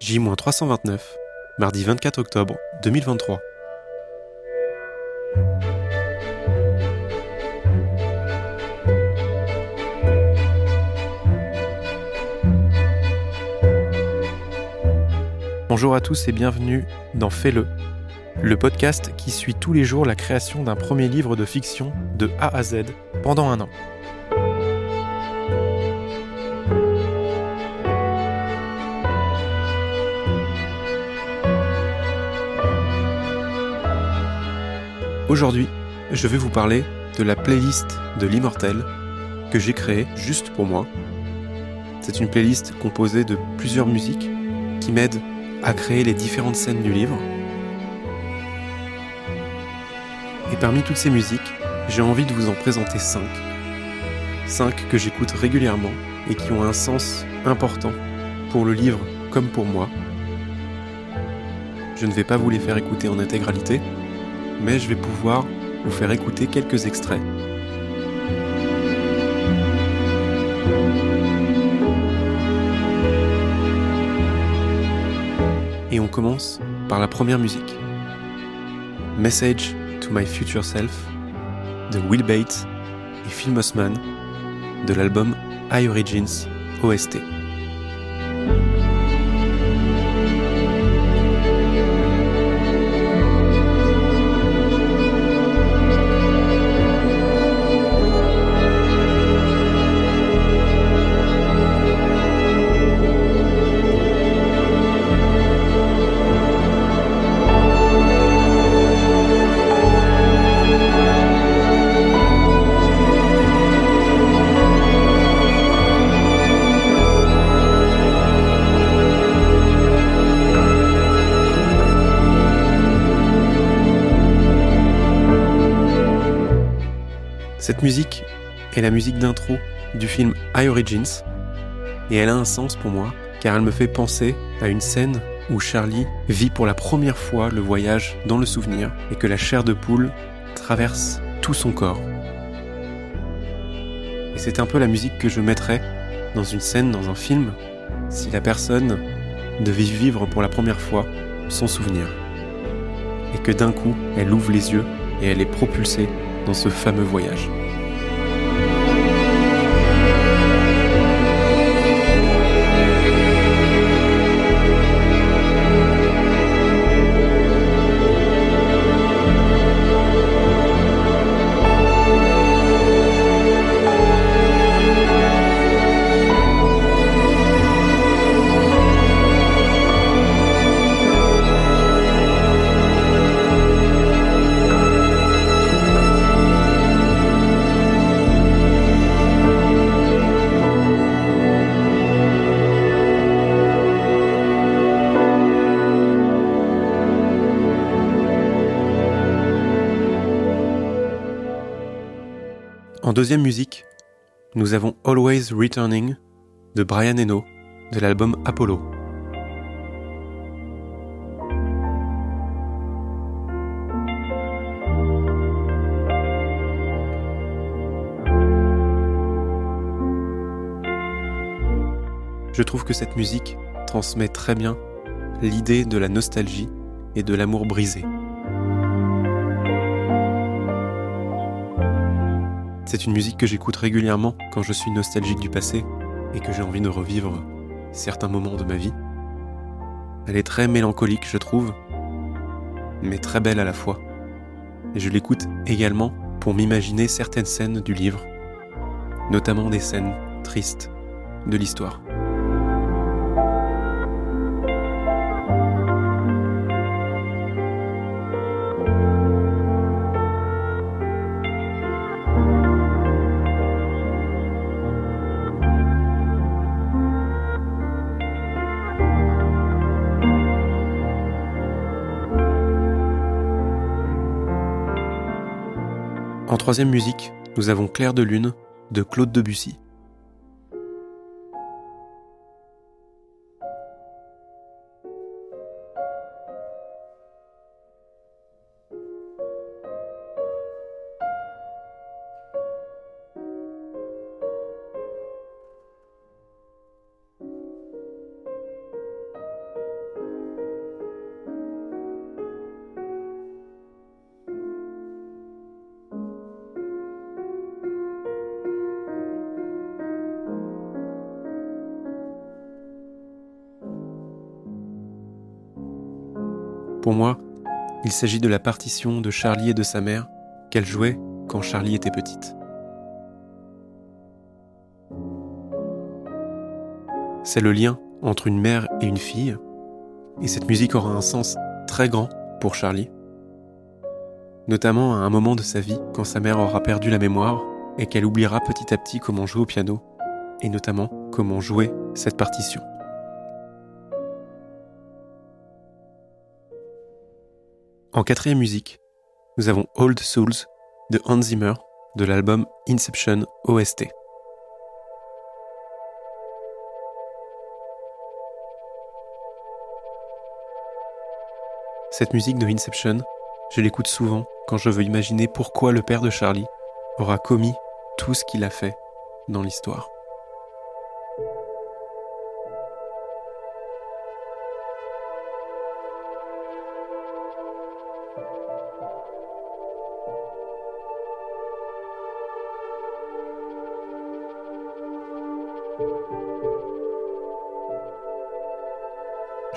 J-329, mardi 24 octobre 2023. Bonjour à tous et bienvenue dans Fais-le, le podcast qui suit tous les jours la création d'un premier livre de fiction de A à Z pendant un an. Aujourd'hui, je vais vous parler de la playlist de l'immortel que j'ai créée juste pour moi. C'est une playlist composée de plusieurs musiques qui m'aident à créer les différentes scènes du livre. Et parmi toutes ces musiques, j'ai envie de vous en présenter 5. 5 que j'écoute régulièrement et qui ont un sens important pour le livre comme pour moi. Je ne vais pas vous les faire écouter en intégralité, mais je vais pouvoir vous faire écouter quelques extraits. Et on commence par la première musique. Message to My Future Self de Will Bates et Phil Mossman de l'album High Origins OST. Cette musique est la musique d'intro du film High Origins et elle a un sens pour moi car elle me fait penser à une scène où Charlie vit pour la première fois le voyage dans le souvenir et que la chair de poule traverse tout son corps. Et c'est un peu la musique que je mettrais dans une scène, dans un film, si la personne devait vivre pour la première fois son souvenir. Et que d'un coup, elle ouvre les yeux et elle est propulsée dans ce fameux voyage. Deuxième musique, nous avons Always Returning de Brian Eno de l'album Apollo. Je trouve que cette musique transmet très bien l'idée de la nostalgie et de l'amour brisé. C'est une musique que j'écoute régulièrement quand je suis nostalgique du passé et que j'ai envie de revivre certains moments de ma vie. Elle est très mélancolique, je trouve, mais très belle à la fois. Et je l'écoute également pour m'imaginer certaines scènes du livre, notamment des scènes tristes de l'histoire. Troisième musique, nous avons Clair de Lune de Claude Debussy. Pour moi, il s'agit de la partition de Charlie et de sa mère qu'elle jouait quand Charlie était petite. C'est le lien entre une mère et une fille, et cette musique aura un sens très grand pour Charlie, notamment à un moment de sa vie quand sa mère aura perdu la mémoire et qu'elle oubliera petit à petit comment jouer au piano, et notamment comment jouer cette partition. En quatrième musique, nous avons Old Souls de Hans Zimmer de l'album Inception OST. Cette musique de Inception, je l'écoute souvent quand je veux imaginer pourquoi le père de Charlie aura commis tout ce qu'il a fait dans l'histoire.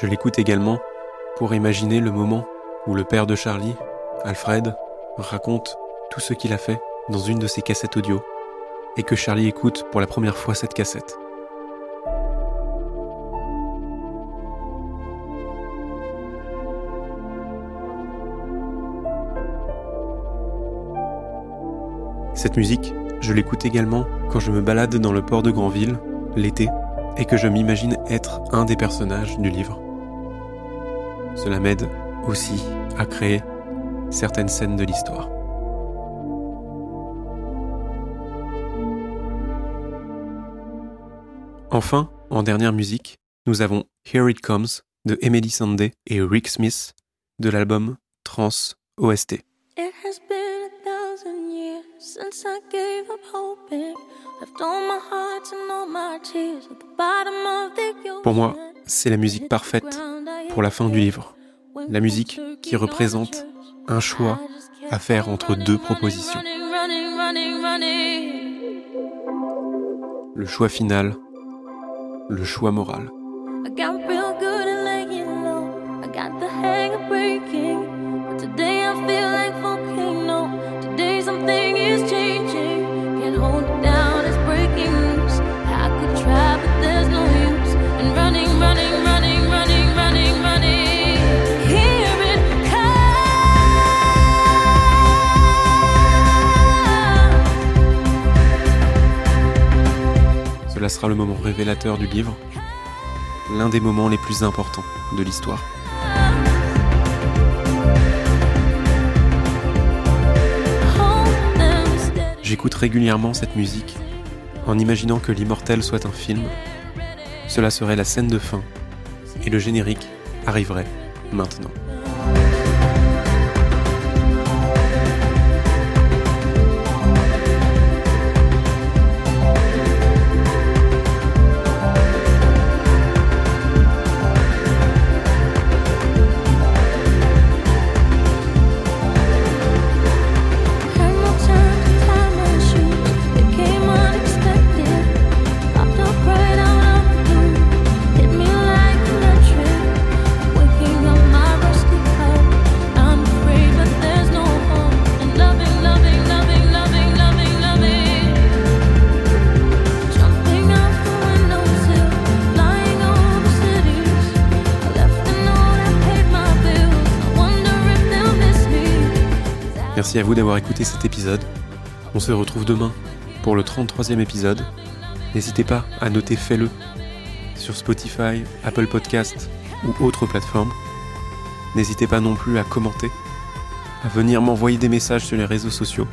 Je l'écoute également pour imaginer le moment où le père de Charlie, Alfred, raconte tout ce qu'il a fait dans une de ses cassettes audio et que Charlie écoute pour la première fois cette cassette. Cette musique, je l'écoute également quand je me balade dans le port de Granville, l'été, et que je m'imagine être un des personnages du livre. Cela m'aide aussi à créer certaines scènes de l'histoire. Enfin, en dernière musique, nous avons Here It Comes de Emily Sandé et Rick Smith de l'album Trans OST. Pour moi, c'est la musique parfaite pour la fin du livre. La musique qui représente un choix à faire entre deux propositions. Le choix final, le choix moral. Sera le moment révélateur du livre, l'un des moments les plus importants de l'histoire. J'écoute régulièrement cette musique en imaginant que l'immortel soit un film. Cela serait la scène de fin et le générique arriverait maintenant. Merci à vous d'avoir écouté cet épisode. On se retrouve demain pour le 33e épisode. N'hésitez pas à noter Fais-le sur Spotify, Apple Podcast ou autres plateformes. N'hésitez pas non plus à commenter, à venir m'envoyer des messages sur les réseaux sociaux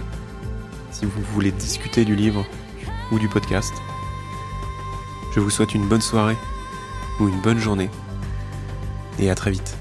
si vous voulez discuter du livre ou du podcast. Je vous souhaite une bonne soirée ou une bonne journée et à très vite.